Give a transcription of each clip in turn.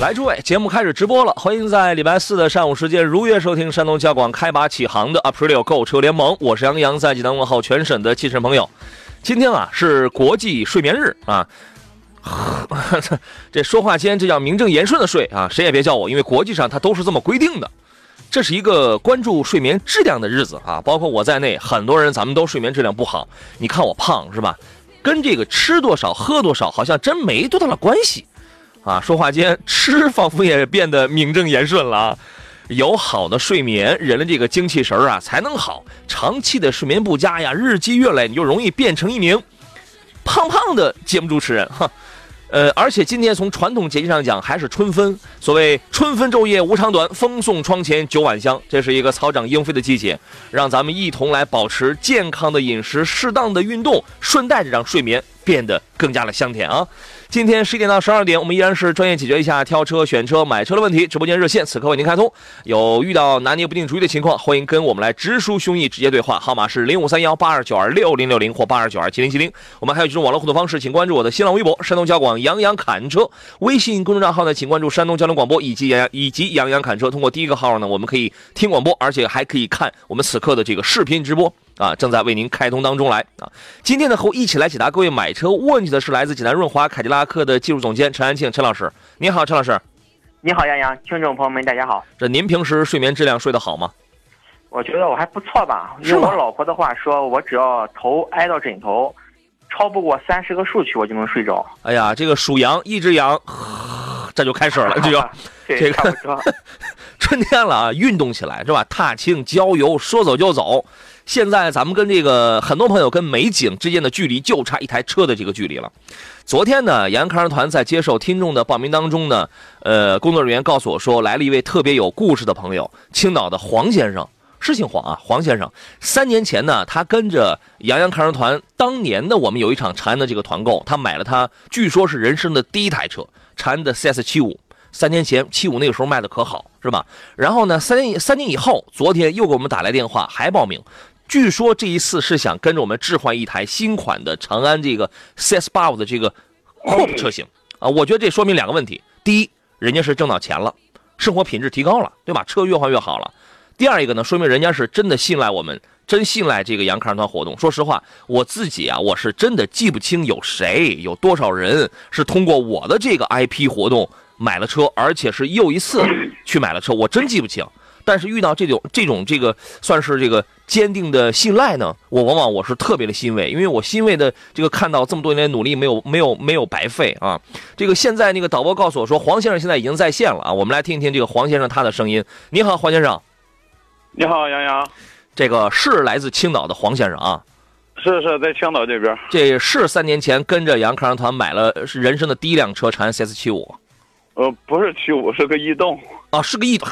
来，诸位，节目开始直播了，欢迎在礼拜四的上午时间如约收听山东交广开拔启航的 April 购车联盟。我是杨洋，在济南问候全省的汽车朋友。今天啊是国际睡眠日啊，这说话间这叫名正言顺的睡啊，谁也别叫我，因为国际上它都是这么规定的。这是一个关注睡眠质量的日子啊，包括我在内，很多人咱们都睡眠质量不好。你看我胖是吧？跟这个吃多少喝多少好像真没多大的关系。啊，说话间吃仿佛也变得名正言顺了啊！有好的睡眠，人的这个精气神啊才能好。长期的睡眠不佳呀，日积月累，你就容易变成一名胖胖的节目主持人哈。呃，而且今天从传统节气上讲，还是春分。所谓春分昼夜无长短，风送窗前九晚香，这是一个草长莺飞的季节，让咱们一同来保持健康的饮食，适当的运动，顺带着让睡眠变得更加的香甜啊。今天十一点到十二点，我们依然是专业解决一下挑车、选车、买车的问题。直播间热线此刻为您开通，有遇到拿捏不定主意的情况，欢迎跟我们来直抒胸臆，直接对话，号码是零五三幺八二九二六零六零或八二九二七零七零。我们还有几种网络互动方式，请关注我的新浪微博“山东交广杨洋侃车”，微信公众账号呢，请关注山东交通广播以及杨洋以及杨洋侃车。通过第一个号呢，我们可以听广播，而且还可以看我们此刻的这个视频直播。啊，正在为您开通当中来啊！今天呢，和我一起来解答各位买车问题的是来自济南润华凯迪拉克的技术总监陈安庆陈老师。你好，陈老师。你好，杨洋，听众朋友们，大家好。这您平时睡眠质量睡得好吗？我觉得我还不错吧。用我老婆的话说，我只要头挨到枕头，超不过三十个数去，我就能睡着。哎呀，这个属羊，一只羊，这就开始了，这个 这个 春天了啊，运动起来是吧？踏青、郊游，说走就走。现在咱们跟这个很多朋友跟美景之间的距离就差一台车的这个距离了。昨天呢，杨康团在接受听众的报名当中呢，呃，工作人员告诉我说，来了一位特别有故事的朋友，青岛的黄先生，是姓黄啊，黄先生。三年前呢，他跟着杨洋康人团，当年的我们有一场长安的这个团购，他买了他据说是人生的第一台车，长安的 CS 七五。三年前七五那个时候卖的可好，是吧？然后呢，三年三年以后，昨天又给我们打来电话，还报名。据说这一次是想跟着我们置换一台新款的长安这个 CS 八五的这个 Coupe 车型啊，我觉得这说明两个问题：第一，人家是挣到钱了，生活品质提高了，对吧？车越换越好了；第二一个呢，说明人家是真的信赖我们，真信赖这个杨康团活动。说实话，我自己啊，我是真的记不清有谁有多少人是通过我的这个 IP 活动买了车，而且是又一次去买了车，我真记不清。但是遇到这种这种这个算是这个坚定的信赖呢，我往往我是特别的欣慰，因为我欣慰的这个看到这么多年努力没有没有没有白费啊！这个现在那个导播告诉我说，黄先生现在已经在线了啊，我们来听一听这个黄先生他的声音。你好，黄先生。你好，杨洋。这个是来自青岛的黄先生啊。是是在青岛这边。这是三年前跟着杨康团买了人生的第一辆车长安 CS 七五。呃，不是七五，是个逸动。啊，是个逸动。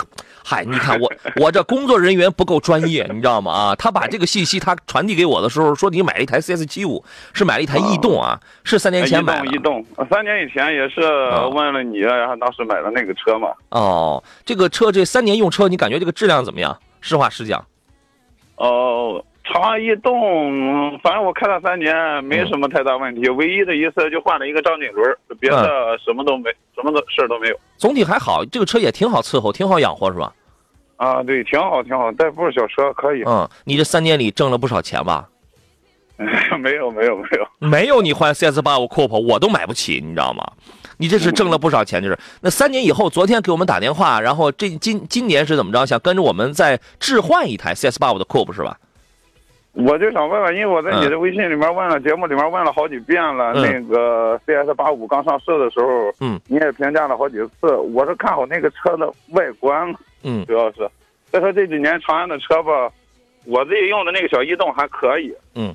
嗨，你看我我这工作人员不够专业，你知道吗？啊，他把这个信息他传递给我的时候说，你买了一台 CS 七五，是买了一台逸动啊，是三年前买的。逸动，三年以前也是问了你，然后当时买的那个车嘛。哦，这个车这三年用车，你感觉这个质量怎么样？实话实讲。哦。长安逸动，反正我开了三年，没什么太大问题。唯一的一次就换了一个张紧轮，别的什么都没，什么的事儿都没有。总体还好，这个车也挺好伺候，挺好养活，是吧？啊，对，挺好，挺好，代步小车可以。嗯，你这三年里挣了不少钱吧？没有，没有，没有，没有。你换 CS 八五 Coupe，我都买不起，你知道吗？你这是挣了不少钱，就是那三年以后，昨天给我们打电话，然后这今今年是怎么着？想跟着我们再置换一台 CS 八五的 Coupe 是吧？我就想问问，因为我在你的微信里面问了，节目里面问了好几遍了。那个 CS 八五刚上市的时候，嗯，你也评价了好几次。我是看好那个车的外观，嗯，主要是。再说这几年长安的车吧，我自己用的那个小逸动还可以。嗯。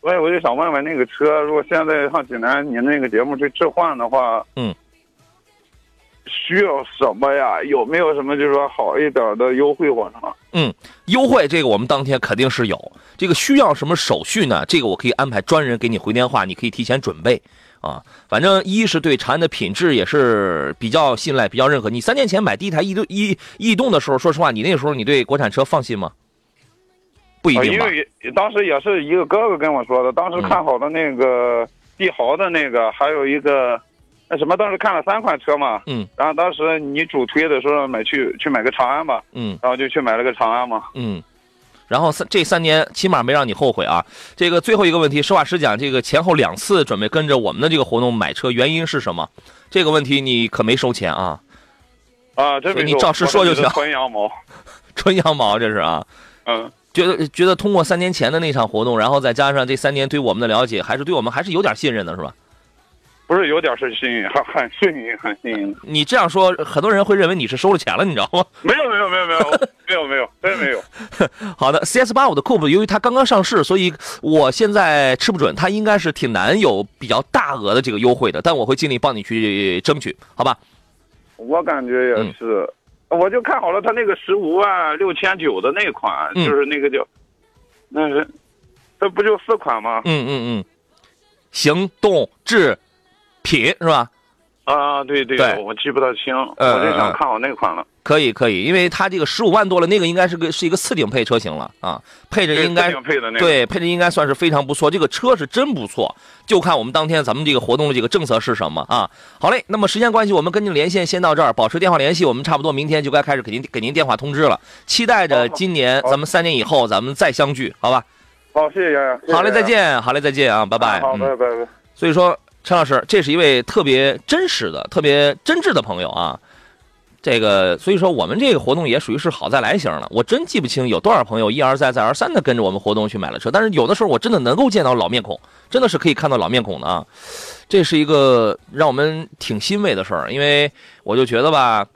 所以我就想问问那个车，如果现在上济南你那个节目去置换的话，嗯，需要什么呀？有没有什么就是说好一点的优惠或什么？嗯，优惠这个我们当天肯定是有。这个需要什么手续呢？这个我可以安排专人给你回电话，你可以提前准备啊。反正一是对长安的品质也是比较信赖、比较认可。你三年前买第一台逸动逸逸动的时候，说实话，你那时候你对国产车放心吗？不一定吧，因为当时也是一个哥哥跟我说的，当时看好的那个帝豪的那个，还有一个那什么，当时看了三款车嘛，嗯，然后当时你主推的时候买去去买个长安吧，嗯，然后就去买了个长安嘛，嗯，然后三这三年起码没让你后悔啊。这个最后一个问题，实话实讲，这个前后两次准备跟着我们的这个活动买车，原因是什么？这个问题你可没收钱啊，啊，这你照实说就行，纯羊毛，纯羊毛这是啊，嗯。觉得觉得通过三年前的那场活动，然后再加上这三年对我们的了解，还是对我们还是有点信任的，是吧？不是有点是信任，还很幸运，很幸运。你这样说，很多人会认为你是收了钱了，你知道吗？没有没有没有没有没有 没有，真没有。好的，CS 八五的 Coupe 由于它刚刚上市，所以我现在吃不准，它应该是挺难有比较大额的这个优惠的，但我会尽力帮你去争取，好吧？我感觉也是。我就看好了它那个十五万六千九的那款，就是那个叫，那是，这不就四款吗？嗯嗯嗯，行动制品是吧？啊，对对，我记不大清，我就想看好那款了。可以可以，因为它这个十五万多了，那个应该是个是一个次顶配车型了啊，配置应该对配置应该算是非常不错，这个车是真不错，就看我们当天咱们这个活动的这个政策是什么啊。好嘞，那么时间关系，我们跟您连线先到这儿，保持电话联系，我们差不多明天就该开始给您给您电话通知了，期待着今年咱们三年以后咱们再相聚，好吧？好，谢谢杨洋。好嘞，再见，好嘞，再见啊，拜拜。好，拜拜拜。所以说，陈老师，这是一位特别真实的、特别真挚的朋友啊。这个，所以说我们这个活动也属于是好再来型了。我真记不清有多少朋友一而再再而三的跟着我们活动去买了车，但是有的时候我真的能够见到老面孔，真的是可以看到老面孔的啊。这是一个让我们挺欣慰的事儿，因为我就觉得吧，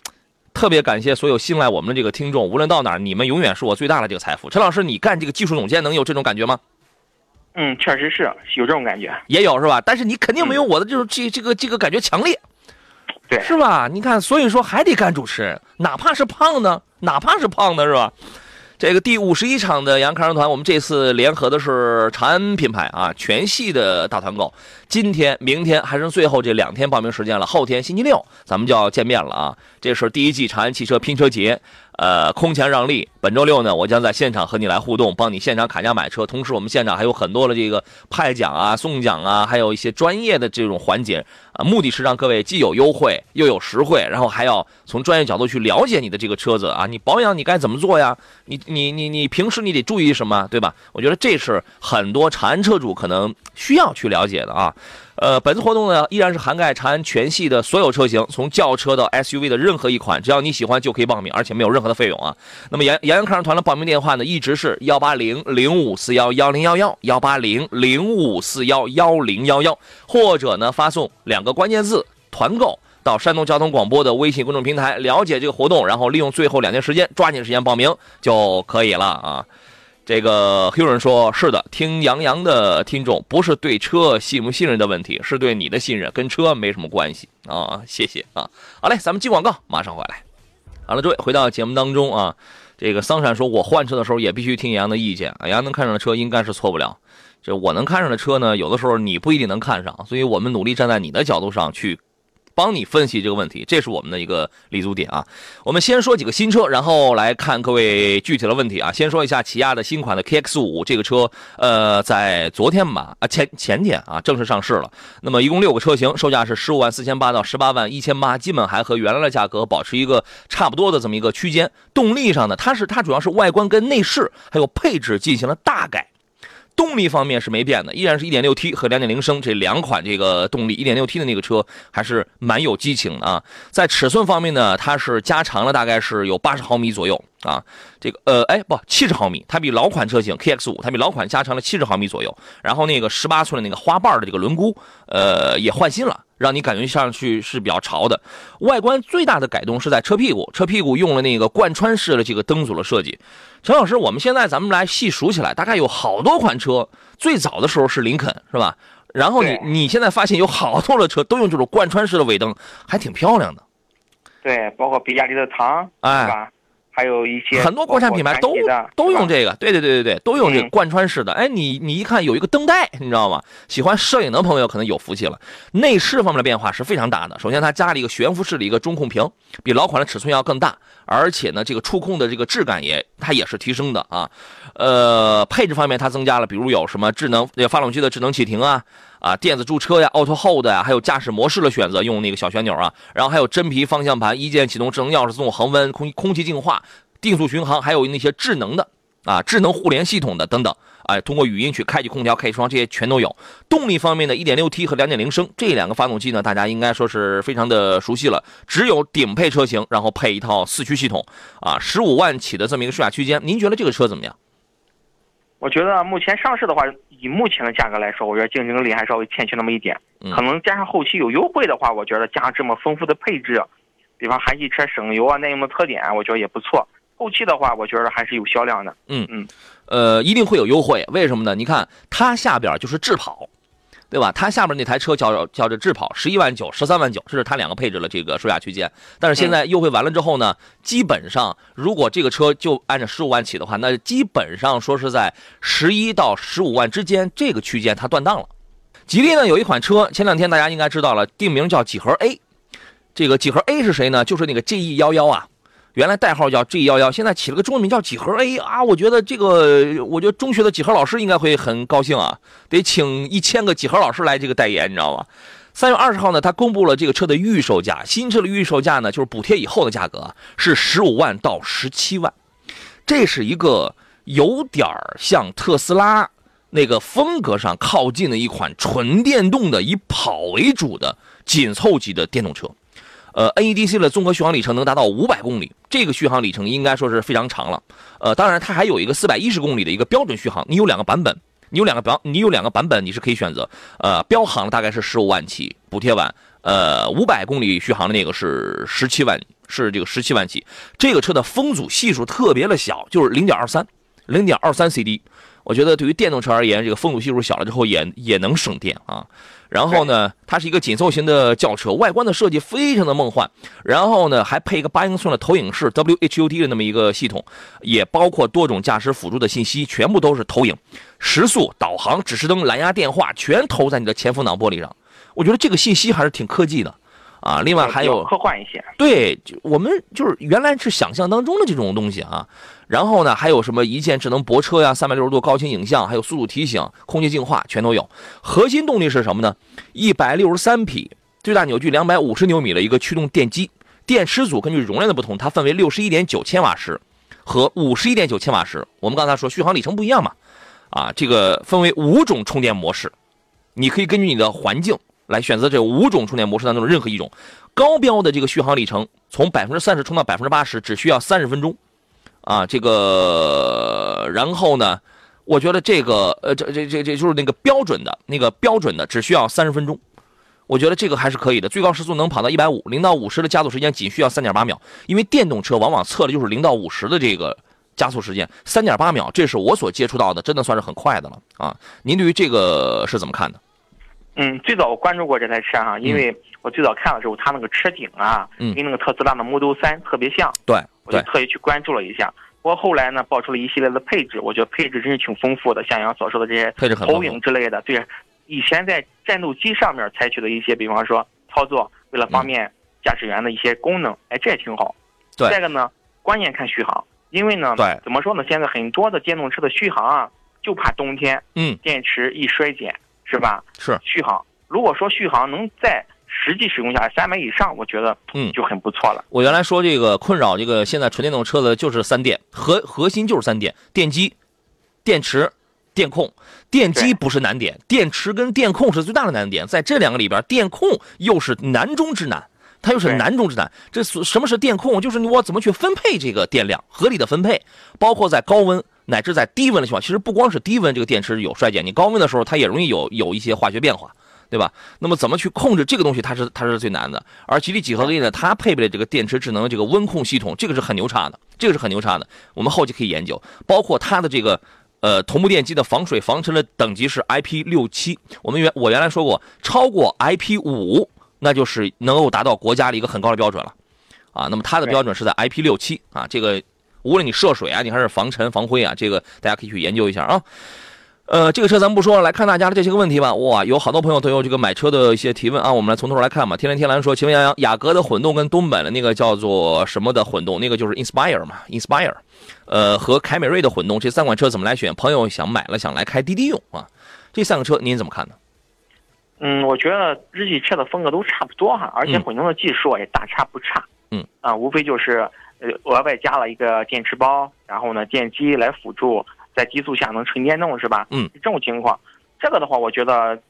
特别感谢所有信赖我们的这个听众，无论到哪儿，你们永远是我最大的这个财富。陈老师，你干这个技术总监能有这种感觉吗？嗯，确实是有这种感觉，也有是吧？但是你肯定没有我的这种这这个这个感觉强烈。对是吧？你看，所以说还得干主持人，哪怕是胖呢，哪怕是胖的，是吧？这个第五十一场的杨康人团，我们这次联合的是长安品牌啊，全系的大团购。今天、明天还剩最后这两天报名时间了，后天星期六咱们就要见面了啊！这是第一季长安汽车拼车节。呃，空前让利，本周六呢，我将在现场和你来互动，帮你现场砍价买车。同时，我们现场还有很多的这个派奖啊、送奖啊，还有一些专业的这种环节啊，目的是让各位既有优惠又有实惠，然后还要从专业角度去了解你的这个车子啊，你保养你该怎么做呀？你你你你平时你得注意什么，对吧？我觉得这是很多长安车主可能需要去了解的啊。呃，本次活动呢，依然是涵盖长安全系的所有车型，从轿车到 SUV 的任何一款，只要你喜欢就可以报名，而且没有任何的费用啊。那么杨杨洋看上团的报名电话呢，一直是幺八零零五四幺幺零幺幺幺八零零五四幺幺零幺幺，或者呢发送两个关键字“团购”到山东交通广播的微信公众平台，了解这个活动，然后利用最后两天时间，抓紧时间报名就可以了啊。这个有人说是的，听杨洋的听众不是对车信不信任的问题，是对你的信任，跟车没什么关系啊。谢谢啊。好嘞，咱们进广告，马上回来。好了，诸位回到节目当中啊。这个桑闪说，我换车的时候也必须听杨洋的意见。杨洋能看上的车应该是错不了，这我能看上的车呢，有的时候你不一定能看上，所以我们努力站在你的角度上去。帮你分析这个问题，这是我们的一个立足点啊。我们先说几个新车，然后来看各位具体的问题啊。先说一下起亚的新款的 KX 五这个车，呃，在昨天吧，啊前前天啊正式上市了。那么一共六个车型，售价是十五万四千八到十八万一千八，基本还和原来的价格保持一个差不多的这么一个区间。动力上呢，它是它主要是外观跟内饰还有配置进行了大改。动力方面是没变的，依然是一点六 T 和两点零升这两款这个动力。一点六 T 的那个车还是蛮有激情的啊。在尺寸方面呢，它是加长了大概是有八十毫米左右啊。这个呃，哎不，七十毫米，它比老款车型 KX 五，它比老款加长了七十毫米左右。然后那个十八寸的那个花瓣的这个轮毂，呃，也换新了。让你感觉上去是比较潮的。外观最大的改动是在车屁股，车屁股用了那个贯穿式的这个灯组的设计。陈老师，我们现在咱们来细数起来，大概有好多款车，最早的时候是林肯，是吧？然后你你现在发现有好多的车都用这种贯穿式的尾灯，还挺漂亮的。对，包括比亚迪的唐，哎是吧？还有一些很多国产品牌都都用这个，对对对对对，都用这个嗯贯穿式的。哎，你你一看有一个灯带，你知道吗？喜欢摄影的朋友可能有福气了。内饰方面的变化是非常大的。首先，它加了一个悬浮式的一个中控屏，比老款的尺寸要更大，而且呢，这个触控的这个质感也它也是提升的啊。呃，配置方面它增加了，比如有什么智能呃发动机的智能启停啊。啊，电子驻车呀，Auto Hold 呀，还有驾驶模式的选择，用那个小旋钮啊，然后还有真皮方向盘、一键启动、智能钥匙、自动恒温、空空气净化、定速巡航，还有那些智能的啊，智能互联系统的等等，哎，通过语音去开启空调、开窗，这些全都有。动力方面呢，1.6T 和2.0升这两个发动机呢，大家应该说是非常的熟悉了。只有顶配车型，然后配一套四驱系统啊，十五万起的这么一个售价区间，您觉得这个车怎么样？我觉得目前上市的话，以目前的价格来说，我觉得竞争力还稍微欠缺那么一点。嗯可能加上后期有优惠的话，我觉得加上这么丰富的配置，比方韩系车省油啊、耐用的特点，我觉得也不错。后期的话，我觉得还是有销量的。嗯嗯呃，一定会有优惠，为什么呢？你看它下边就是智跑，对吧？它下面那台车叫叫这智跑，十一万九、十三万九，这是它两个配置的这个售价区间。但是现在优惠完了之后呢，基本上如果这个车就按照十五万起的话，那基本上说是在十一到十五万之间这个区间它断档了。吉利呢有一款车，前两天大家应该知道了，定名叫几何 A。这个几何 A 是谁呢？就是那个 GE 幺幺啊，原来代号叫 G 幺幺，现在起了个中文名叫几何 A 啊！我觉得这个，我觉得中学的几何老师应该会很高兴啊，得请一千个几何老师来这个代言，你知道吗？三月二十号呢，他公布了这个车的预售价，新车的预售价呢，就是补贴以后的价格，是十五万到十七万，这是一个有点像特斯拉那个风格上靠近的一款纯电动的以跑为主的紧凑级的电动车。呃，NEDC 的综合续航里程能达到五百公里，这个续航里程应该说是非常长了。呃，当然它还有一个四百一十公里的一个标准续航，你有两个版本，你有两个标，你有两个版本你是可以选择。呃，标行大概是十五万起，补贴完，呃，五百公里续航的那个是十七万，是这个十七万起。这个车的风阻系数特别的小，就是零点二三，零点二三 CD。我觉得对于电动车而言，这个风阻系数小了之后也也能省电啊。然后呢，它是一个紧凑型的轿车，外观的设计非常的梦幻。然后呢，还配一个八英寸的投影式 WHUD 的那么一个系统，也包括多种驾驶辅助的信息，全部都是投影、时速、导航、指示灯、蓝牙电话，全投在你的前风挡玻璃上。我觉得这个信息还是挺科技的啊。另外还有科幻一些。对，就我们就是原来是想象当中的这种东西啊。然后呢，还有什么一键智能泊车呀、三百六十度高清影像，还有速度提醒、空气净化，全都有。核心动力是什么呢？一百六十三匹，最大扭矩两百五十牛米的一个驱动电机。电池组根据容量的不同，它分为六十一点九千瓦时和五十一点九千瓦时。我们刚才说续航里程不一样嘛，啊，这个分为五种充电模式，你可以根据你的环境来选择这五种充电模式当中的任何一种。高标的这个续航里程，从百分之三十充到百分之八十，只需要三十分钟，啊，这个然后呢，我觉得这个呃，这这这这就是那个标准的那个标准的，只需要三十分钟。我觉得这个还是可以的，最高时速能跑到一百五，零到五十的加速时间仅需要三点八秒。因为电动车往往测的就是零到五十的这个加速时间，三点八秒，这是我所接触到的，真的算是很快的了啊。您对于这个是怎么看的？嗯，最早我关注过这台车哈，因为我最早看的时候，它那个车顶啊，嗯跟那个特斯拉的 Model 3特别像，对我就，特意去关注了一下。不过后来呢，爆出了一系列的配置，我觉得配置真是挺丰富的，像杨所说的这些投影之类的，对，以前在战斗机上面采取的一些，比方说操作，为了方便驾驶员的一些功能，哎，这也挺好。对再一个呢，关键看续航，因为呢，对怎么说呢？现在很多的电动车的续航啊，就怕冬天嗯，电池一衰减，是吧？是，续航，如果说续航能在实际使用下来三百以上，我觉得嗯就很不错了。我原来说这个困扰这个现在纯电动车的就是三电，核核心就是三点：电机、电池、电控。电机不是难点，电池跟电控是最大的难点。在这两个里边，电控又是难中之难，它又是难中之难。这所什么是电控？就是我怎么去分配这个电量，合理的分配，包括在高温乃至在低温的情况。其实不光是低温这个电池有衰减，你高温的时候它也容易有有一些化学变化。对吧？那么怎么去控制这个东西，它是它是最难的。而吉利几何 A 呢，它配备了这个电池智能这个温控系统，这个是很牛叉的，这个是很牛叉的。我们后期可以研究，包括它的这个呃同步电机的防水防尘的等级是 IP 六七。我们原我原来说过，超过 IP 五，那就是能够达到国家的一个很高的标准了啊。那么它的标准是在 IP 六七啊，这个无论你涉水啊，你还是防尘防灰啊，这个大家可以去研究一下啊。呃，这个车咱们不说了，来看大家的这些个问题吧。哇，有好多朋友都有这个买车的一些提问啊，我们来从头来看吧。天蓝天蓝说，请问杨洋，雅阁的混动跟东本的那个叫做什么的混动，那个就是 Inspire 嘛，Inspire，呃，和凯美瑞的混动，这三款车怎么来选？朋友想买了想来开滴滴用啊，这三个车您怎么看呢？嗯，我觉得日系车的风格都差不多哈，而且混动的技术也大差不差。嗯，啊，无非就是呃额外加了一个电池包，然后呢电机来辅助。在低速下能纯电动是吧？嗯，这种情况，这个的话，我觉得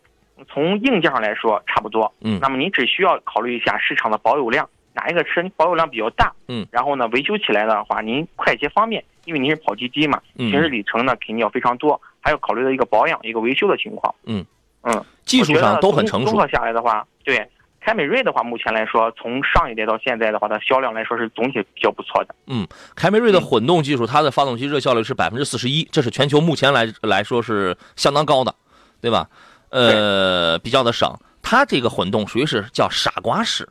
从硬件上来说差不多。嗯，那么你只需要考虑一下市场的保有量，哪一个车保有量比较大？嗯，然后呢，维修起来的话，您快捷方便，因为您是跑滴滴嘛，行驶里程呢肯定要非常多，还要考虑到一个保养、一个维修的情况。嗯嗯，技术上都很成熟。综合下来的话，对。凯美瑞的话，目前来说，从上一代到现在的话，它销量来说是总体比较不错的。嗯，凯美瑞的混动技术，它的发动机热效率是百分之四十一，这是全球目前来来说是相当高的，对吧？呃，比较的省。它这个混动属于是叫傻瓜式，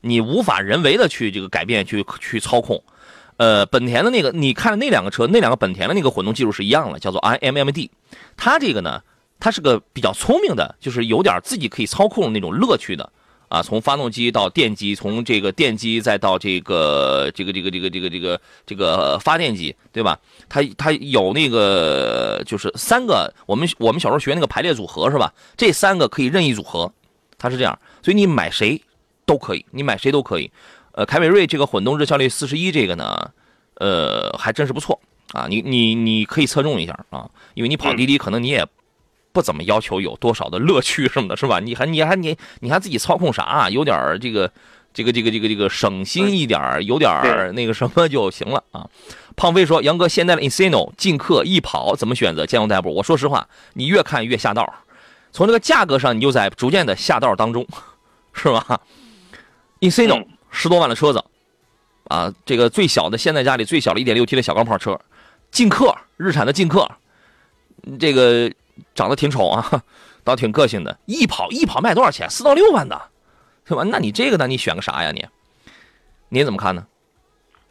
你无法人为的去这个改变去去操控。呃，本田的那个，你看那两个车，那两个本田的那个混动技术是一样的，叫做 iMMD。它这个呢，它是个比较聪明的，就是有点自己可以操控的那种乐趣的。啊，从发动机到电机，从这个电机再到这个这个这个这个这个这个这个发电机，对吧？它它有那个就是三个，我们我们小时候学那个排列组合是吧？这三个可以任意组合，它是这样，所以你买谁都可以，你买谁都可以。呃，凯美瑞这个混动日效率四十一，这个呢，呃，还真是不错啊。你你你可以侧重一下啊，因为你跑滴滴可能你也。不怎么要求有多少的乐趣什么的，是吧？你还你还你你还自己操控啥？啊有点这个这个这个这个这个省心一点有点那个什么就行了啊。胖飞说：“杨哥，现在的 Insino、进客、易跑怎么选择？兼容代步？”我说实话，你越看越下道，从这个价格上，你就在逐渐的下道当中，是吧？Insino 十多万的车子啊，这个最小的现在家里最小的一点六 T 的小钢炮车，进客日产的进客，这个。长得挺丑啊，倒挺个性的。一跑一跑卖多少钱？四到六万的，是吧？那你这个呢？你选个啥呀？你，你怎么看呢？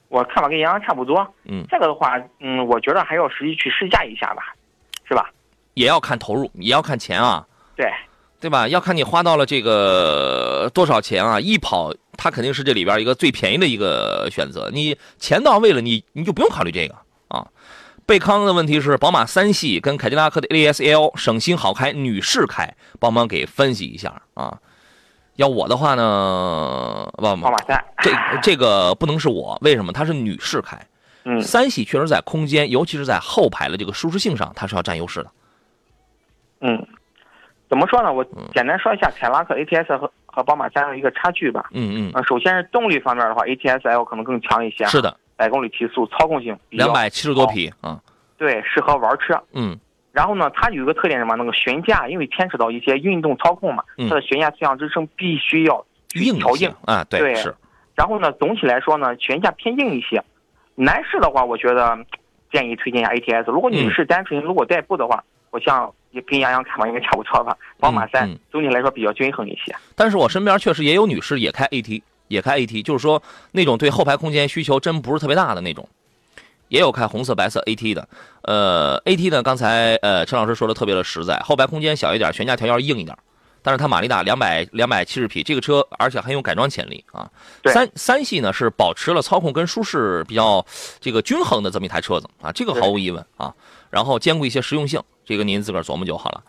我看法跟杨洋差不多。嗯，这个的话，嗯，我觉得还要实际去试驾一下吧，是吧？也要看投入，也要看钱啊。对，对吧？要看你花到了这个多少钱啊？一跑，它肯定是这里边一个最便宜的一个选择。你钱到位了，你你就不用考虑这个啊。贝康的问题是：宝马三系跟凯迪拉克的 A S L 省心好开，女士开，帮忙给分析一下啊。要我的话呢，宝马三，这这个不能是我，为什么？它是女士开，嗯，三系确实在空间，尤其是在后排的这个舒适性上，它是要占优势的。嗯，怎么说呢？我简单说一下凯迪拉克 A T S 和和宝马三的一个差距吧。嗯嗯。首先是动力方面的话，A T S L 可能更强一些。是的。百公里提速，操控性两百七十多匹啊，对，适合玩车。嗯，然后呢，它有一个特点什么？那个悬架，因为牵扯到一些运动操控嘛，它的悬架侧向支撑必须要硬调硬啊，对是。然后呢，总体来说呢，悬架偏硬一些。男士的话，我觉得建议推荐一下 ATS。如果女士单纯如果代步的话，我像也跟杨洋看法应该差不多吧。宝马三总体来说比较均衡一些。但是我身边确实也有女士也开 AT。也开 AT，就是说那种对后排空间需求真不是特别大的那种，也有开红色、白色 AT 的。呃，AT 呢，刚才呃陈老师说的特别的实在，后排空间小一点，悬架调教硬一点，但是它马力大，两百两百七十匹，这个车而且很有改装潜力啊。三三系呢是保持了操控跟舒适比较这个均衡的这么一台车子啊，这个毫无疑问啊。然后兼顾一些实用性，这个您自个儿琢磨就好了。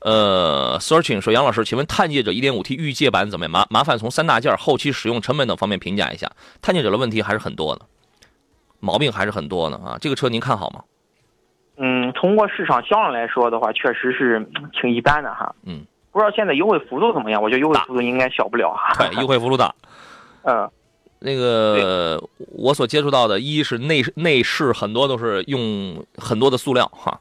呃，searching 说杨老师，请问探界者 1.5T 预界版怎么样？麻麻烦从三大件、后期使用成本等方面评价一下。探界者的问题还是很多的，毛病还是很多的啊。这个车您看好吗？嗯，通过市场销量来说的话，确实是挺一般的哈。嗯，不知道现在优惠幅度怎么样？我觉得优惠幅度应该小不了哈。对，优惠幅度大。嗯，那个我所接触到的，一是内内饰很多都是用很多的塑料哈。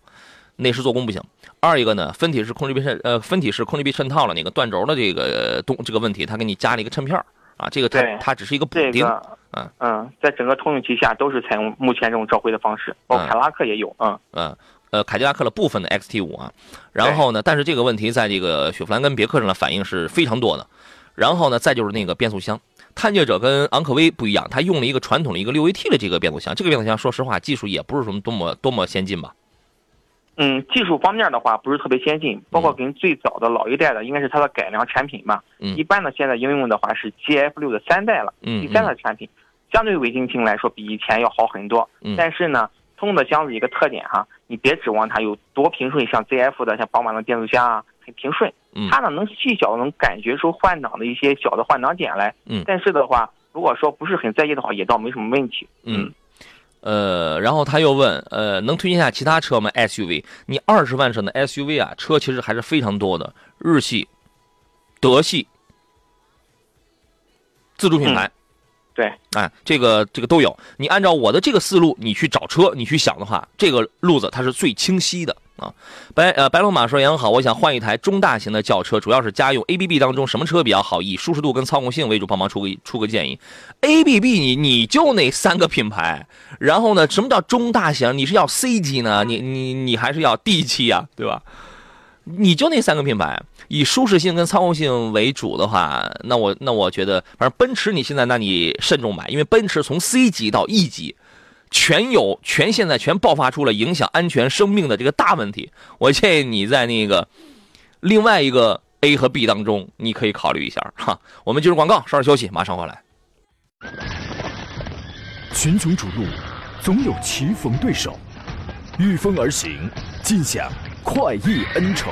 内饰做工不行；二一个呢，分体式空气臂衬呃分体式空气臂衬套了那个断轴的这个东这个问题，它给你加了一个衬片儿啊，这个它对它只是一个补这丁。个嗯嗯，在整个通用旗下都是采用目前这种召回的方式，包括嗯凯迪拉克也有，嗯，嗯，呃，凯迪拉克的部分的 XT 五啊，然后呢，但是这个问题在这个雪佛兰跟别克上的反应是非常多的。然后呢，再就是那个变速箱，探界者跟昂科威不一样，它用了一个传统的一个六 AT 的这个变速箱，这个变速箱说实话技术也不是什么多么多么先进吧。嗯，技术方面的话不是特别先进，包括跟最早的老一代的应该是它的改良产品吧。嗯一般的现在应用的话是 GF 六的三代了，嗯第三代产品，相对违禁性来说比以前要好很多。嗯但是呢，通用的箱子一个特点哈，你别指望它有多平顺，像 ZF 的像宝马的变速箱啊很平顺，嗯它呢能细小能感觉出换挡的一些小的换挡点来。嗯但是的话，如果说不是很在意的话，也倒没什么问题。嗯，呃，然后他又问，呃，能推荐下其他车吗？SUV，你二十万上的 SUV 啊，车其实还是非常多的，日系、德系、自主品牌。对，哎，这个这个都有。你按照我的这个思路，你去找车，你去想的话，这个路子它是最清晰的啊。白呃白龙马说：“杨好，我想换一台中大型的轿车，主要是家用。A B B 当中什么车比较好？以舒适度跟操控性为主，帮忙出个出个建议。A B B 你你就那三个品牌，然后呢，什么叫中大型？你是要 C 级呢？你你你还是要 D 级呀、对吧？你就那三个品牌，以舒适性跟操控性为主的话，那我那我觉得，反正奔驰你现在那你慎重买，因为奔驰从 C 级到 E 级，全有全现在全爆发出了影响安全生命的这个大问题。我建议你在那个另外一个 A 和 B 当中，你可以考虑一下哈。我们进入广告，稍事休息，马上回来。群雄逐鹿，总有棋逢对手，御风而行，尽享快意恩仇。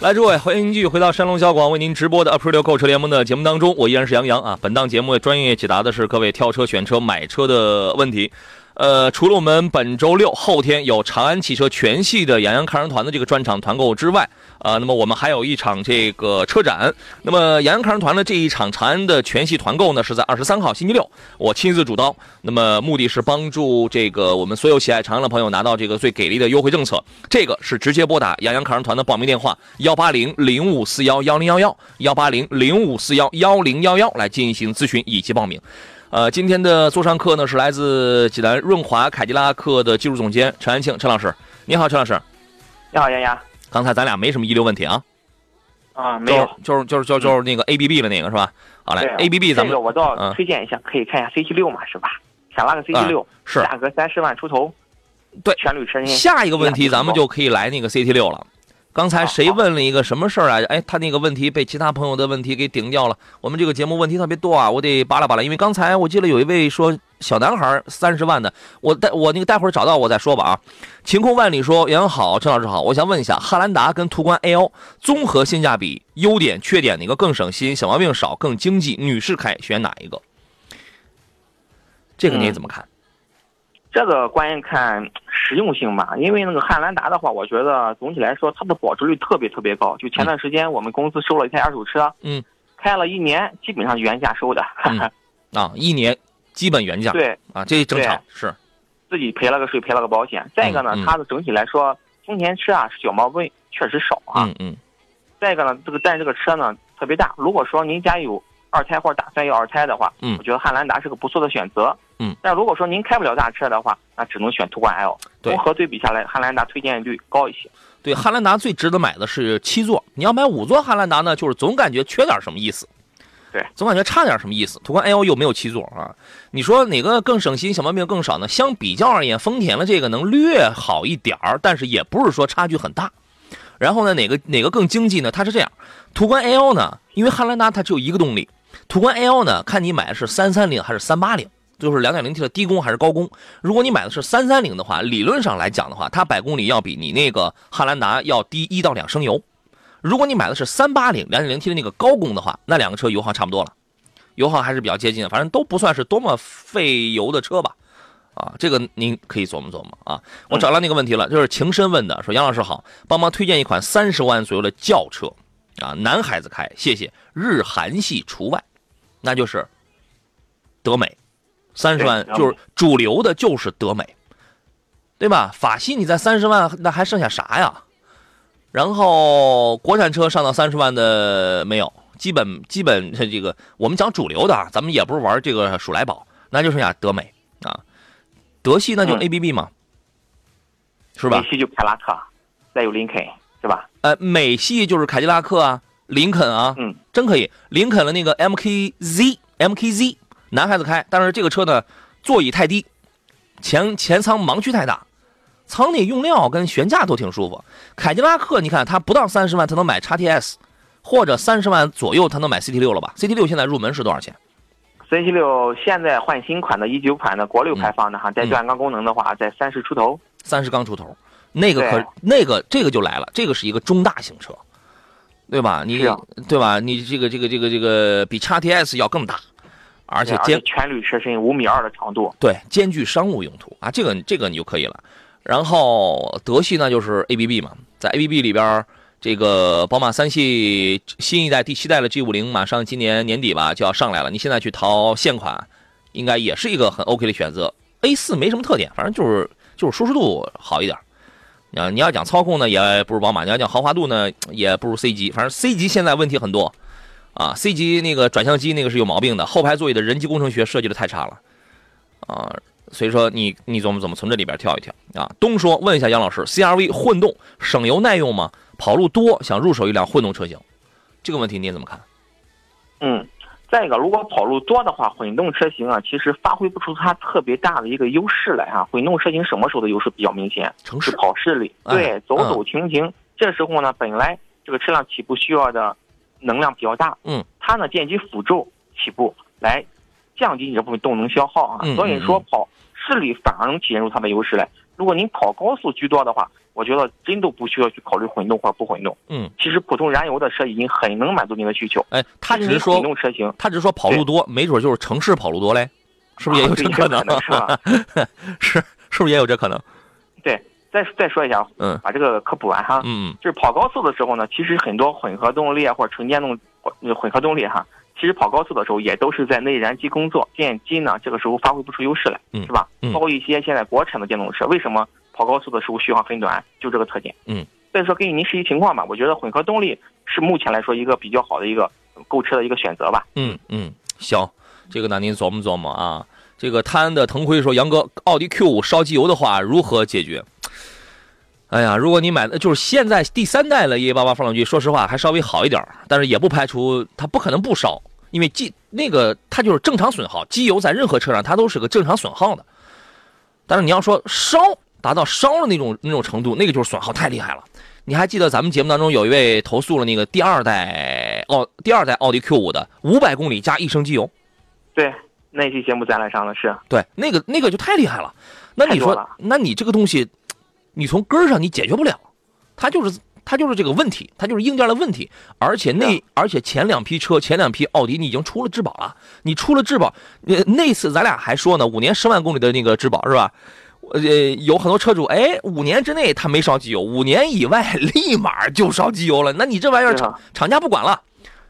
来，诸位，欢迎继续回到山东小广为您直播的 April 购车联盟的节目当中，我依然是杨洋啊。本档节目专业解答的是各位挑车、选车、买车的问题。呃，除了我们本周六后天有长安汽车全系的杨洋看人团的这个专场团购之外，呃，那么我们还有一场这个车展。那么杨洋看人团的这一场长安的全系团购呢，是在二十三号星期六，我亲自主刀。那么目的是帮助这个我们所有喜爱长安的朋友拿到这个最给力的优惠政策。这个是直接拨打杨洋看人团的报名电话幺八零零五四幺幺零幺幺幺八零零五四幺幺零幺幺来进行咨询以及报名。呃，今天的座上客呢是来自济南润华凯迪拉克的技术总监陈安庆陈老师，你好，陈老师。你好，丫丫。刚才咱俩没什么遗留问题啊，啊，没有。就是就是就是就是那个 A B B 的那个是吧？好嘞，A B B 咱们这个我倒嗯推荐一下，可以看一下 C 七六嘛，是吧？想拉个 C 七六，是价格三十万出头，对全铝车身。下一个问题咱们就可以来那个 C T 六了。刚才谁问了一个什么事儿啊？哎，他那个问题被其他朋友的问题给顶掉了。我们这个节目问题特别多啊，我得扒拉扒拉。因为刚才我记得有一位说小男孩三十万的，我待我那个待会儿找到我再说吧啊。晴空万里说杨好，陈老师好，我想问一下，汉兰达跟途观 L 综合性价比、优点、缺点哪个更省心、小毛病少、更经济？女士开选哪一个？这个你怎么看？这个关键看实用性吧，因为那个汉兰达的话，我觉得总体来说它的保值率特别特别高。就前段时间我们公司收了一台二手车，嗯，开了一年，基本上原价收的，嗯。啊，一年基本原价，对。啊，这正常是，自己赔了个税，赔了个保险。再一个呢，嗯。嗯它的整体来说，丰田车啊小毛病确实少啊。嗯嗯。再一个呢，这个但是这个车呢特别大，如果说您家有二胎或者打算要二胎的话，嗯。我觉得汉兰达是个不错的选择。嗯，但如果说您开不了大车的话，那只能选途观 L。综合对比下来，汉兰达推荐率高一些。对，汉兰达最值得买的是七座，你要买五座汉兰达呢，就是总感觉缺点什么意思。对，总感觉差点什么意思。途观 L 又没有七座啊，你说哪个更省心，小毛病更少呢？相比较而言，丰田的这个能略好一点儿，但是也不是说差距很大。然后呢，哪个哪个更经济呢？它是这样，途观 L 呢，因为汉兰达它只有一个动力，途观 L 呢，看你买的是三三零还是三八零。就是两点零 T 的低功还是高功？如果你买的是三三零的话，理论上来讲的话，它百公里要比你那个汉兰达要低一到两升油。如果你买的是三八零两点零 T 的那个高功的话，那两个车油耗差不多了，油耗还是比较接近的，反正都不算是多么费油的车吧。啊，这个您可以琢磨琢磨啊。我找到那个问题了，就是情深问的，说杨老师好，帮忙推荐一款三十万左右的轿车，啊，男孩子开，谢谢，日韩系除外，那就是德美，三十万就是主流的，就是德美，对吧？法系你在三十万，那还剩下啥呀？然后国产车上到三十万的没有，基本基本这个我们讲主流的啊，咱们也不是玩这个数来宝，那就剩下德美啊。德系那就 A B B 嘛，是吧？美系就凯拉克，再有林肯，是吧？呃，美系就是凯迪拉克啊，林肯啊，嗯，真可以。林肯的那个 M K Z M K Z，男孩子开，但是这个车呢，座椅太低，前前舱盲区太大，舱内用料跟悬架都挺舒服。凯迪拉克，你看它不到三十万，它能买 XTS，或者三十万左右，它能买 C T 六了吧？C T 六现在入门是多少钱？C T 六现在换新款的一九款的国六排放的哈，带转缸功能的话，在三十出头。三十刚出头，那个可那个这个就来了，这个是一个中大型车，对吧？你对吧？你这个这个这个这个比 XTS 要更大，而且兼全铝车身五米二的长度，对，兼具商务用途啊，这个这个你就可以了。然后德系呢就是 A B B 嘛，在 A B B 里边。这个宝马三系新一代第七代的 G 五零，马上今年年底吧就要上来了。你现在去淘现款，应该也是一个很 OK 的选择。A 四没什么特点，反正就是就是舒适度好一点。啊，你要讲操控呢，也不如宝马；你要讲豪华度呢，也不如 C 级。反正 C 级现在问题很多啊，C 级那个转向机那个是有毛病的，后排座椅的人机工程学设计的太差了啊。所以说你你怎么怎么从这里边跳一跳啊？东说问一下杨老师，CRV 混动省油耐用吗？跑路多，想入手一辆混动车型，这个问题您怎么看？嗯，再一个，如果跑路多的话，混动车型啊，其实发挥不出它特别大的一个优势来啊。混动车型什么时候的优势比较明显？城市跑市里，对，走走停停。这时候呢，本来这个车辆起步需要的能量比较大，嗯，它呢电机辅助起步来降低你这部分动能消耗啊。所以说跑市里反而能体现出它的优势来。如果您跑高速居多的话。我觉得真都不需要去考虑混动或者不混动。嗯，其实普通燃油的车已经很能满足您的需求。哎，他只是说混动车型，他只是说跑路多，没准就是城市跑路多嘞，是不是也有这可能？是吧？是，是不是也有这可能？对，再再说一下，嗯，把这个科普完哈。嗯就是跑高速的时候呢，其实很多混合动力啊或者纯电动混混合动力哈，其实跑高速的时候也都是在内燃机工作，电机呢这个时候发挥不出优势来，是吧？包括一些现在国产的电动车，为什么？跑高速的时候续航很短，就这个特点。嗯，所以说根据您实际情况吧，我觉得混合动力是目前来说一个比较好的一个购车的一个选择吧。嗯嗯，行，这个呢您琢磨琢磨啊。这个泰安的腾辉说：“杨哥，奥迪 Q 五烧机油的话如何解决？”哎呀，如果你买的就是现在第三代的 EA88 发动机，说实话还稍微好一点，但是也不排除它不可能不烧，因为机那个它就是正常损耗，机油在任何车上它都是个正常损耗的。但是你要说烧。达到烧的那种那种程度，那个就是损耗太厉害了。你还记得咱们节目当中有一位投诉了那个第二代奥第二代奥迪 Q 五的五百公里加一升机油？对，那期节目咱俩上了是。对，那个那个就太厉害了。那你说，那你这个东西，你从根儿上你解决不了，它就是它就是这个问题，它就是硬件的问题。而且那而且前两批车前两批奥迪你已经出了质保了，你出了质保，那那次咱俩还说呢，五年十万公里的那个质保是吧？呃，有很多车主，哎，五年之内他没烧机油，五年以外 立马就烧机油了。那你这玩意儿厂厂家不管了，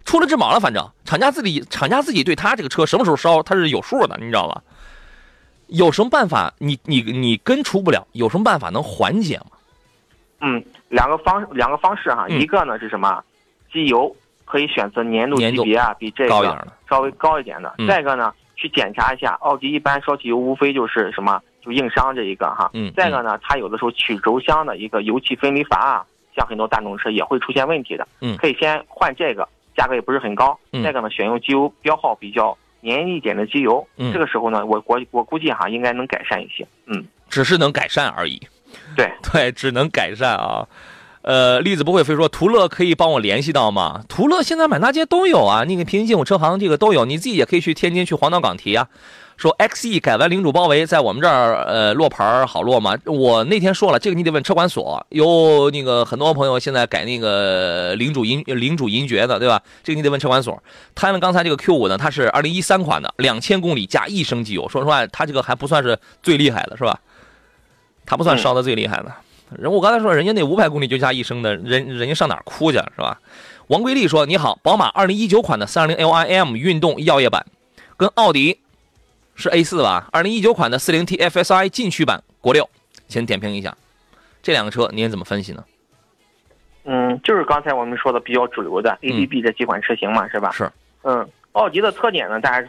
出了质保了，反正厂家自己厂家自己对他这个车什么时候烧他是有数的，你知道吧？有什么办法？你你你根除不了，有什么办法能缓解吗？嗯，两个方两个方式哈，一个呢是什么？机油可以选择粘度级别啊，比这个稍微高一点的。再一个呢，去检查一下，奥迪一般烧机油无非就是什么？就硬伤这一个哈，嗯，再一个呢，它有的时候曲轴箱的一个油气分离阀啊，像很多大众车也会出现问题的，嗯，可以先换这个，价格也不是很高。嗯再一个呢，选用机油标号比较粘一点的机油，嗯，这个时候呢，我我我估计哈，应该能改善一些，嗯，只是能改善而已，对 对，只能改善啊。呃，栗子不会非说，途乐可以帮我联系到吗？途乐现在满大街都有啊，那个平行进口车行这个都有，你自己也可以去天津去黄岛港提啊。说 XE 改完领主包围在我们这儿，呃，落牌好落吗？我那天说了，这个你得问车管所。有那个很多朋友现在改那个领主银领主银爵的，对吧？这个你得问车管所。他们刚才这个 Q 五呢，它是二零一三款的，两千公里加一升机油。说实话，它这个还不算是最厉害的，是吧？它不算烧的最厉害的。人我刚才说，人家那五百公里就加一升的，人人家上哪儿哭去，是吧？王桂丽说：“你好，宝马二零一九款的三二零 LIM 运动耀夜版，跟奥迪。”是 A 四吧？二零一九款的四零 T FSI 禁区版国六，先点评一下这两个车，您怎么分析呢？嗯，就是刚才我们说的比较主流的 ABB 这几款车型嘛，是吧？是。嗯，奥迪的特点呢，大家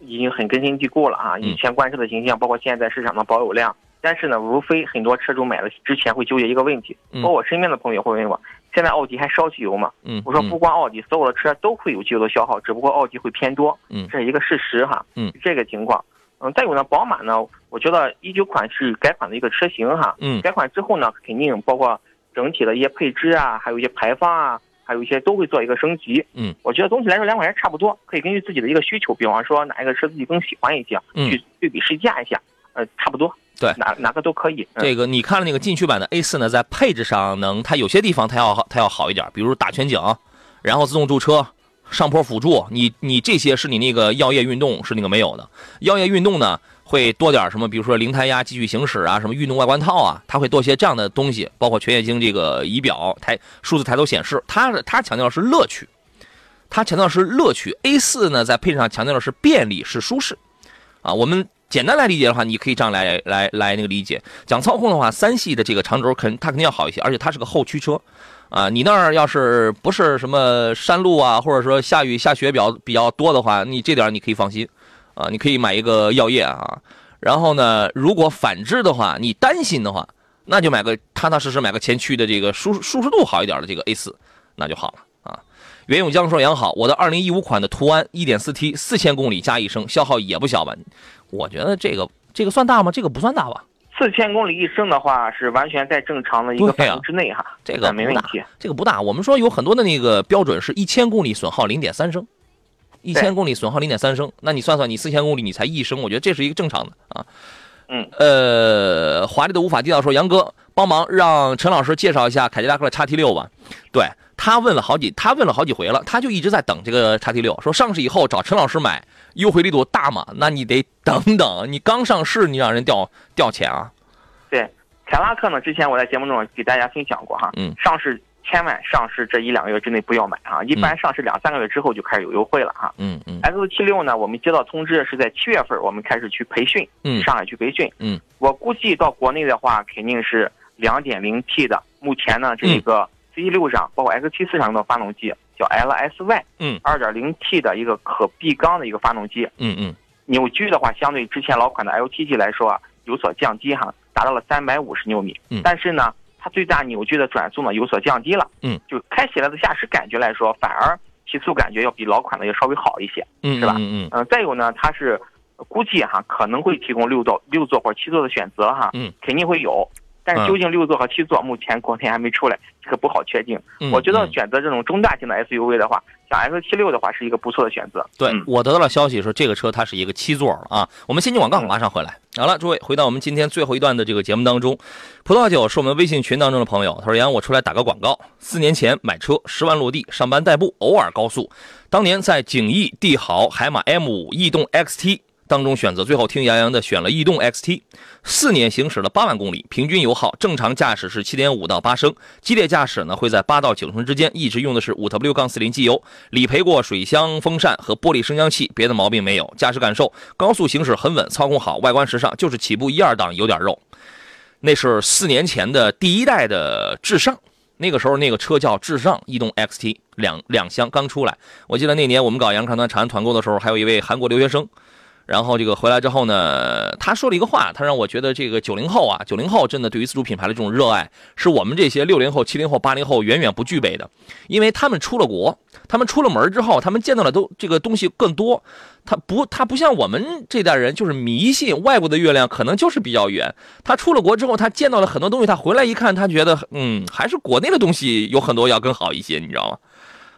已经很根深蒂固了啊。以前官车的形象，包括现在市场的保有量，但是呢，无非很多车主买了之前会纠结一个问题，包括我身边的朋友会问我，现在奥迪还烧机油嘛？嗯，我说不光奥迪，所有的车都会有机油的消耗，只不过奥迪会偏多，嗯，这是一个事实哈，嗯，这个情况，嗯，再有呢，宝马呢，我觉得一九款是改款的一个车型哈，嗯，改款之后呢，肯定包括整体的一些配置啊，还有一些排放啊，还有一些都会做一个升级，嗯，我觉得总体来说两款车差不多，可以根据自己的一个需求，比方说哪一个车自己更喜欢一些，去对比试驾一下，呃，差不多。对，哪哪个都可以。这个你看了那个进取版的 A 四呢，在配置上能，它有些地方它要它要好一点，比如打全景，然后自动驻车、上坡辅助，你你这些是你那个耀夜运动是那个没有的。耀夜运动呢会多点什么，比如说零胎压继续行驶啊，什么运动外观套啊，它会多些这样的东西，包括全液晶这个仪表抬数字抬头显示，它它强调的是乐趣，它强调是乐趣。A 四呢在配置上强调的是便利是舒适，啊，我们。简单来理解的话，你可以这样来来来那个理解。讲操控的话，三系的这个长轴肯它肯定要好一些，而且它是个后驱车，啊，你那儿要是不是什么山路啊，或者说下雨下雪比较比较多的话，你这点你可以放心，啊，你可以买一个耀夜啊。然后呢，如果反之的话，你担心的话，那就买个踏踏实实买个前驱的这个舒舒适度好一点的这个 A 四，那就好了。袁永江说：“杨好，我的2015款的途安 1.4T 四千公里加一升，消耗也不小吧？我觉得这个这个算大吗？这个不算大吧？四千公里一升的话，是完全在正常的一个范围之内哈。这个没问题，这个不大。我们说有很多的那个标准是一千公里损耗0.3升，一千公里损耗0.3升，那你算算，你四千公里你才一升，我觉得这是一个正常的啊。嗯，呃，华丽的无法地道说，杨哥帮忙让陈老师介绍一下凯迪拉克的叉 T 六吧。对。”他问了好几，他问了好几回了，他就一直在等这个叉 T 六，说上市以后找陈老师买，优惠力度大吗？那你得等等，你刚上市，你让人掉掉钱啊？对，凯拉克呢，之前我在节目中给大家分享过哈，嗯，上市千万上市这一两个月之内不要买哈，一般上市两三个月之后就开始有优惠了哈，嗯嗯，X 七六呢，我们接到通知是在七月份，我们开始去培训，嗯，上海去培训，嗯，我估计到国内的话肯定是两点零 T 的，目前呢这个。C 六上包括 X 七四上的发动机叫 LSY，嗯，二点零 T 的一个可闭缸的一个发动机，嗯嗯，扭矩的话相对之前老款的 LTT 来说啊有所降低哈，达到了三百五十牛米，嗯，但是呢它最大扭矩的转速呢有所降低了，嗯，就开起来的驾驶感觉来说反而提速感觉要比老款的要稍微好一些，嗯，是吧？嗯嗯，嗯。再有呢它是估计哈可能会提供六座六座或者七座的选择哈，嗯，肯定会有。但是究竟六座和七座目前国内还没出来，这个不好确定。我觉得选择这种中大型的 SUV 的话，像 S 七六的话是一个不错的选择。对我得到了消息说这个车它是一个七座了啊。我们先进广告，马上回来。好了，诸位回到我们今天最后一段的这个节目当中。葡萄酒是我们微信群当中的朋友，他说杨我出来打个广告。四年前买车十万落地，上班代步，偶尔高速。当年在景逸、帝豪、海马 M 五、逸动 XT。当中选择，最后听杨洋的选了逸动 XT，四年行驶了八万公里，平均油耗正常驾驶是七点五到八升，激烈驾驶呢会在八到九升之间，一直用的是五 W 杠四零机油，理赔过水箱、风扇和玻璃升降器，别的毛病没有。驾驶感受，高速行驶很稳，操控好，外观时尚，就是起步一二档有点肉。那是四年前的第一代的智尚，那个时候那个车叫智尚逸动 XT，两两厢刚出来。我记得那年我们搞杨康团长安团购的时候，还有一位韩国留学生。然后这个回来之后呢，他说了一个话，他让我觉得这个九零后啊，九零后真的对于自主品牌的这种热爱，是我们这些六零后、七零后、八零后远远不具备的，因为他们出了国，他们出了门之后，他们见到的都这个东西更多，他不他不像我们这代人就是迷信外国的月亮可能就是比较圆，他出了国之后，他见到了很多东西，他回来一看，他觉得嗯，还是国内的东西有很多要更好一些，你知道吗？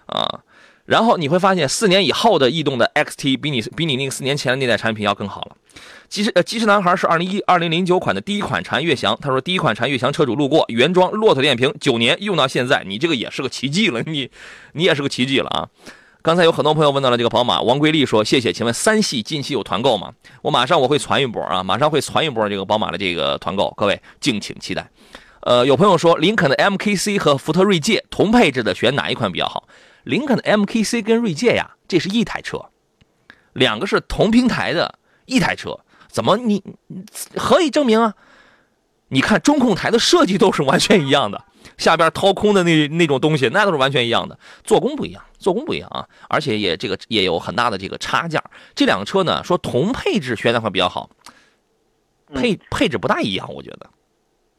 啊。然后你会发现，四年以后的逸动的 XT 比你比你那个四年前的那代产品要更好了。其实呃，其实男孩是二零一二零零九款的第一款长安悦翔。他说，第一款长安悦翔车主路过，原装骆驼电瓶，九年用到现在，你这个也是个奇迹了，你你也是个奇迹了啊！刚才有很多朋友问到了这个宝马，王桂丽说谢谢，请问三系近期有团购吗？我马上我会传一波啊，马上会传一波这个宝马的这个团购，各位敬请期待。呃，有朋友说林肯的 MKC 和福特锐界同配置的选哪一款比较好？林肯的 MKC 跟锐界呀，这是一台车，两个是同平台的一台车，怎么你何以证明啊？你看中控台的设计都是完全一样的，下边掏空的那那种东西，那都是完全一样的，做工不一样，做工不一样啊，而且也这个也有很大的这个差价。这两个车呢，说同配置选哪款比较好？配配置不大一样，我觉得。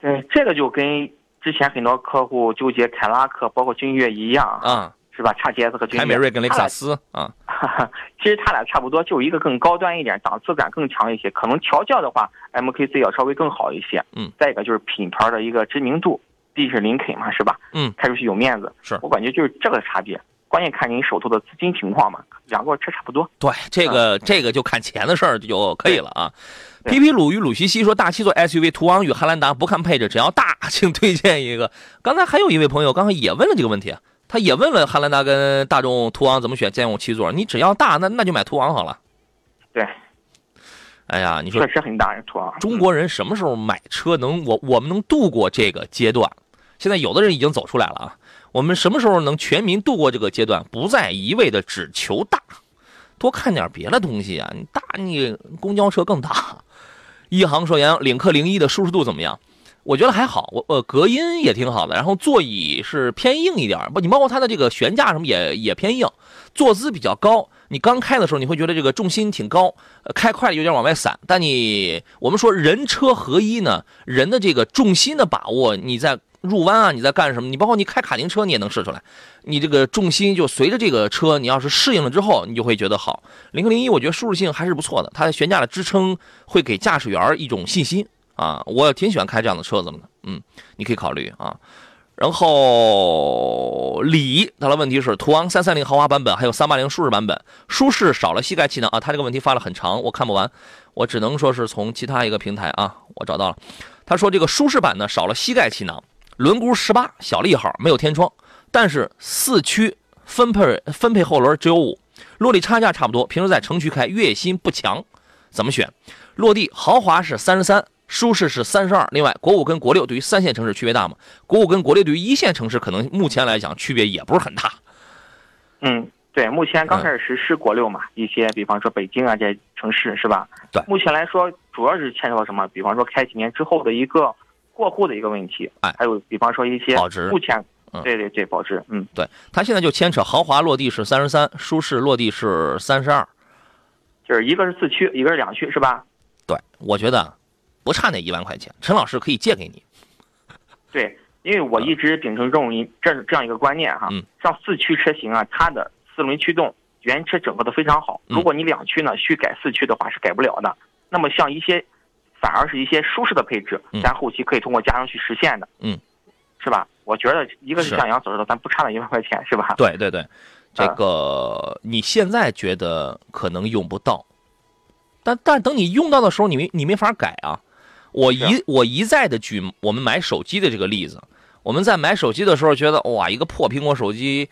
对，这个就跟之前很多客户纠结凯拉克，包括君越一样啊。是吧？叉 GS 和君越，凯美瑞跟雷克萨斯啊，其实它俩差不多，就一个更高端一点，档次感更强一些。可能调教的话，MKC 要稍微更好一些。嗯，再一个就是品牌的一个知名度，毕竟是林肯嘛，是吧？嗯，开出去有面子。是我感觉就是这个差别，关键看您手头的资金情况嘛。两个车差不多。对，这个这个就看钱的事儿就可以了啊。皮皮鲁与鲁西西说，大七座 SUV 途昂与汉兰达不看配置，只要大，请推荐一个。刚才还有一位朋友刚才也问了这个问题。他也问了汉兰达跟大众途昂怎么选，家用七座，你只要大，那那就买途昂好了。对，哎呀，你说确实很大，途昂。中国人什么时候买车能我我们能度过这个阶段？现在有的人已经走出来了啊。我们什么时候能全民度过这个阶段？不再一味的只求大，多看点别的东西啊。你大，你公交车更大。一航说杨领克零一的舒适度怎么样？我觉得还好，我呃隔音也挺好的，然后座椅是偏硬一点不，你包括它的这个悬架什么也也偏硬，坐姿比较高。你刚开的时候你会觉得这个重心挺高，开快了有点往外散。但你我们说人车合一呢，人的这个重心的把握，你在入弯啊，你在干什么？你包括你开卡丁车你也能试出来，你这个重心就随着这个车，你要是适应了之后，你就会觉得好。零零一我觉得舒适性还是不错的，它的悬架的支撑会给驾驶员一种信心。啊，我挺喜欢开这样的车子的，嗯，你可以考虑啊。然后李他的问题是，途昂三三零豪华版本还有三八零舒适版本，舒适少了膝盖气囊啊。他这个问题发了很长，我看不完，我只能说是从其他一个平台啊，我找到了。他说这个舒适版呢少了膝盖气囊，轮毂十八小了一号，没有天窗，但是四驱分配分配后轮只有五，落地差价差不多，平时在城区开越野性不强，怎么选？落地豪华是三十三。舒适是三十二，另外国五跟国六对于三线城市区别大吗？国五跟国六对于一线城市可能目前来讲区别也不是很大。嗯，对，目前刚开始实施国六嘛，一些比方说北京啊这些城市是吧？对，目前来说主要是牵扯到什么？比方说开几年之后的一个过户的一个问题，哎，还有比方说一些保值，目前，对对对，保值，嗯，对，它现在就牵扯豪华落地是三十三，舒适落地是三十二，就是一个是四驱，一个是两驱，是吧？对，我觉得。不差那一万块钱，陈老师可以借给你。对，因为我一直秉承这种这这样一个观念哈，像四驱车型啊，它的四轮驱动原车整合的非常好。如果你两驱呢，需改四驱的话是改不了的。那么像一些，反而是一些舒适的配置，咱后期可以通过加装去实现的。嗯，是吧？我觉得一个是像杨所说的，咱不差那一万块钱，是吧？对对 对，这个你现在觉得可能用不到，但但等你用到的时候，你没你没法改啊。我一我一再的举我们买手机的这个例子，我们在买手机的时候觉得哇，一个破苹果手机，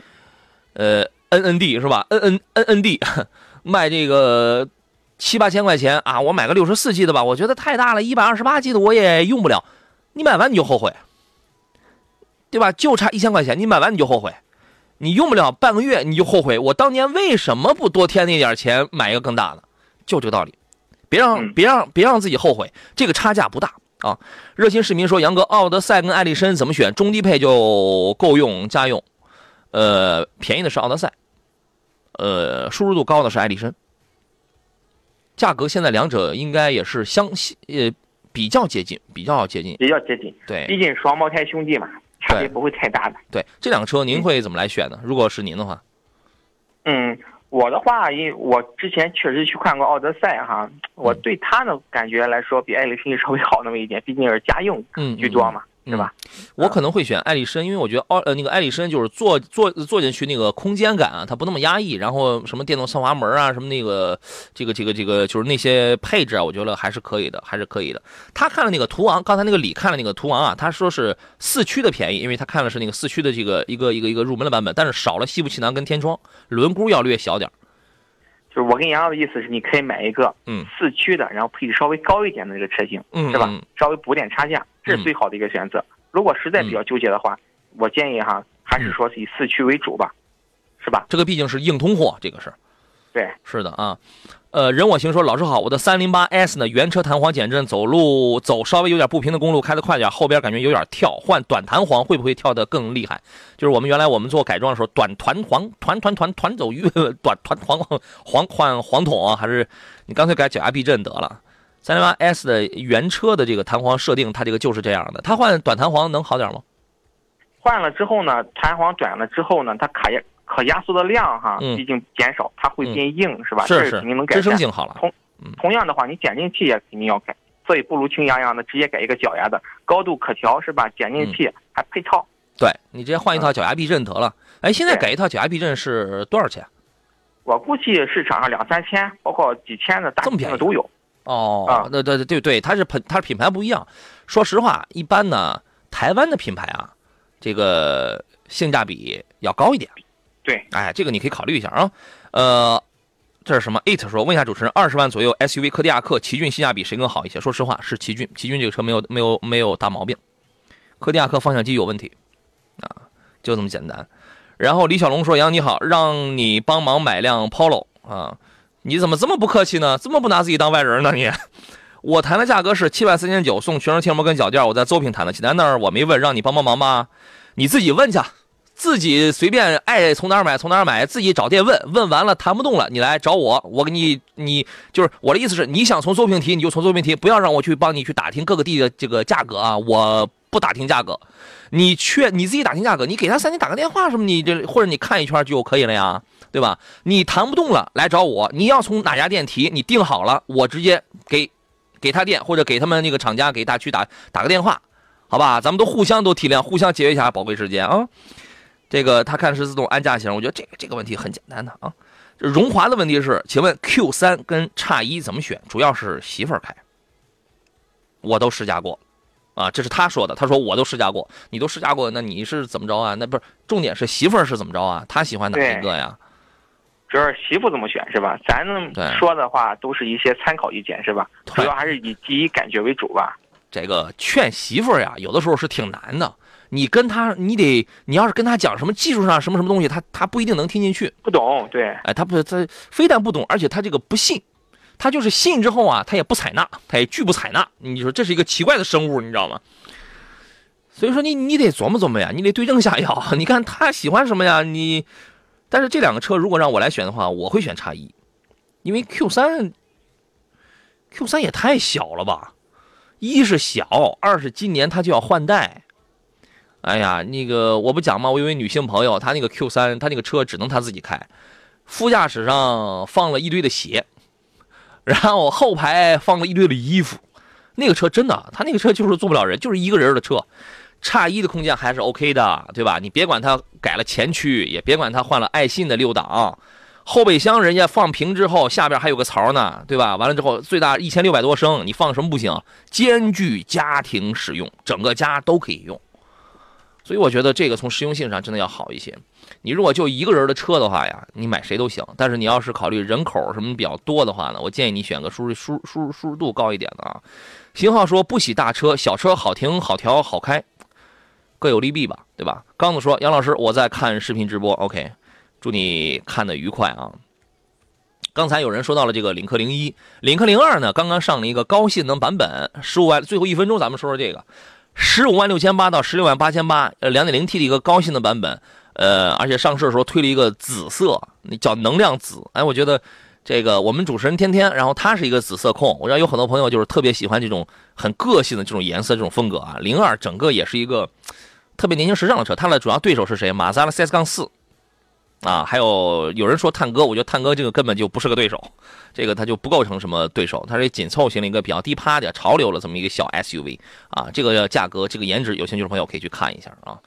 呃，N N D 是吧？N N N N D 卖这个七八千块钱啊，我买个六十四 G 的吧，我觉得太大了，一百二十八 G 的我也用不了。你买完你就后悔，对吧？就差一千块钱，你买完你就后悔，你用不了半个月你就后悔，我当年为什么不多添那点钱买一个更大的？就这个道理。别让别让别让自己后悔，这个差价不大啊！热心市民说：“杨哥，奥德赛跟艾力绅怎么选？中低配就够用家用，呃，便宜的是奥德赛，呃，舒适度高的是艾力绅。价格现在两者应该也是相呃比较接近，比较接近，比较接近。对，毕竟双胞胎兄弟嘛，差别不会太大的。对，这辆车您会怎么来选呢？如果是您的话，嗯，我的话，因为我之前确实去看过奥德赛哈，我对它的感觉来说比爱立信稍微好那么一点，毕竟是家用居多嘛。是吧？我可能会选艾力绅，因为我觉得奥呃那个艾力绅就是坐坐坐进去那个空间感啊，它不那么压抑。然后什么电动侧滑门啊，什么那个这个这个这个就是那些配置啊，我觉得还是可以的，还是可以的。他看了那个途昂，刚才那个李看了那个途昂啊，他说是四驱的便宜，因为他看的是那个四驱的这个一个一个一个入门的版本，但是少了西部气囊跟天窗，轮毂要略小点就是我跟杨洋的意思是，你可以买一个嗯四驱的，然后配置稍微高一点的这个车型，嗯，是吧？稍微补点差价，这是最好的一个选择。如果实在比较纠结的话，我建议哈，还是说是以四驱为主吧，是吧？这个毕竟是硬通货，这个是。对，是的啊。呃，人我行说，老师好，我的三零八 S 呢，原车弹簧减震，走路走稍微有点不平的公路，开得快点，后边感觉有点跳，换短弹簧会不会跳得更厉害？就是我们原来我们做改装的时候，短弹簧团团团团走越 短团簧簧换黄筒啊，还是你干脆改脚压避震得了？三零八 S 的原车的这个弹簧设定，它这个就是这样的，它换短弹簧能好点吗？换了之后呢，弹簧短了之后呢，它卡压可压缩的量哈，毕竟减少，它会变硬，是吧？是是，肯定能改善。支撑性好了。同同样的话，你减震器也肯定要改，所以不如轻洋洋的直接改一个脚牙的，高度可调，是吧？减震器还配套。对你直接换一套脚牙避震得了。哎，现在改一套脚牙避震是多少钱？我估计市场上两三千，包括几千的、大这么便宜都有。哦，对对对对，它是品它是品牌不一样。说实话，一般呢，台湾的品牌啊，这个性价比要高一点。对，哎，这个你可以考虑一下啊。呃，这是什么？It 说，问一下主持人，二十万左右 SUV 柯迪亚克、奇骏性价比谁更好一些？说实话，是奇骏，奇骏这个车没有没有没有大毛病，柯迪亚克方向机有问题啊，就这么简单。然后李小龙说，杨你好，让你帮忙买辆 Polo 啊，你怎么这么不客气呢？这么不拿自己当外人呢你？我谈的价格是七万三千九，送全车贴膜跟脚垫，我在邹平谈的，济南那儿我没问，让你帮帮忙吧，你自己问去。自己随便爱从哪儿买从哪儿买，自己找店问问完了谈不动了，你来找我，我给你你就是我的意思是，你想从邹平提你就从邹平提，不要让我去帮你去打听各个地的这个价格啊，我不打听价格，你去你自己打听价格，你给他三天打个电话什么，你这或者你看一圈就可以了呀，对吧？你谈不动了来找我，你要从哪家店提，你定好了，我直接给给他店或者给他们那个厂家给大区打打个电话，好吧？咱们都互相都体谅，互相节约一下宝贵时间啊。这个他看是自动安驾型，我觉得这个这个问题很简单的啊。荣华的问题是，请问 Q 三跟叉一怎么选？主要是媳妇儿开，我都试驾过，啊，这是他说的。他说我都试驾过，你都试驾过，那你是怎么着啊？那不是重点是媳妇儿是怎么着啊？他喜欢哪一个呀？主要是媳妇怎么选是吧？咱说的话都是一些参考意见是吧？主要还是以第一感觉为主吧。这个劝媳妇儿呀，有的时候是挺难的。你跟他，你得，你要是跟他讲什么技术上什么什么东西，他他不一定能听进去，不懂，对，哎，他不，他非但不懂，而且他这个不信，他就是信之后啊，他也不采纳，他也拒不采纳。你说这是一个奇怪的生物，你知道吗？所以说你你得琢磨琢磨呀，你得对症下药。你看他喜欢什么呀？你，但是这两个车如果让我来选的话，我会选叉一，因为 Q 三，Q 三也太小了吧，一是小，二是今年他就要换代。哎呀，那个我不讲吗？我有位女性朋友，她那个 Q 三，她那个车只能她自己开，副驾驶上放了一堆的鞋，然后后排放了一堆的衣服，那个车真的，她那个车就是坐不了人，就是一个人的车。差一的空间还是 OK 的，对吧？你别管它改了前驱，也别管它换了爱信的六档，后备箱人家放平之后，下边还有个槽呢，对吧？完了之后最大一千六百多升，你放什么不行？兼具家庭使用，整个家都可以用。所以我觉得这个从实用性上真的要好一些。你如果就一个人的车的话呀，你买谁都行。但是你要是考虑人口什么比较多的话呢，我建议你选个舒适舒舒舒适度高一点的啊。型号说不喜大车，小车好停好调好开，各有利弊吧，对吧？刚子说杨老师我在看视频直播，OK，祝你看得愉快啊。刚才有人说到了这个领克零一，领克零二呢刚刚上了一个高性能版本，十五万，最后一分钟咱们说说这个。十五万六千八到十六万八千八，呃，两点零 T 的一个高性的版本，呃，而且上市的时候推了一个紫色，那叫能量紫。哎，我觉得这个我们主持人天天，然后他是一个紫色控，我知道有很多朋友就是特别喜欢这种很个性的这种颜色、这种风格啊。零二整个也是一个特别年轻时尚的车，它的主要对手是谁？马自达的 CS 杠四啊，还有有人说探戈，我觉得探戈这个根本就不是个对手，这个它就不构成什么对手，它是紧凑型的一个比较低趴的潮流的这么一个小 SUV 啊，这个价格、这个颜值，有兴趣的朋友可以去看一下啊。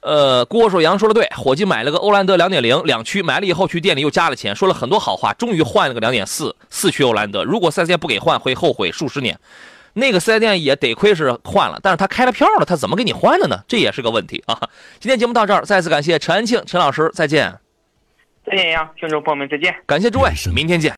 呃，郭守阳说的对，伙计买了个欧蓝德两点零两驱，买了以后去店里又加了钱，说了很多好话，终于换了个两点四四驱欧蓝德。如果四 S 店不给换，会后悔数十年。那个四 S 店也得亏是换了，但是他开了票了，他怎么给你换的呢？这也是个问题啊。今天节目到这儿，再次感谢陈安庆陈老师，再见。再见呀，听众朋友们，再见。感谢诸位，明天见。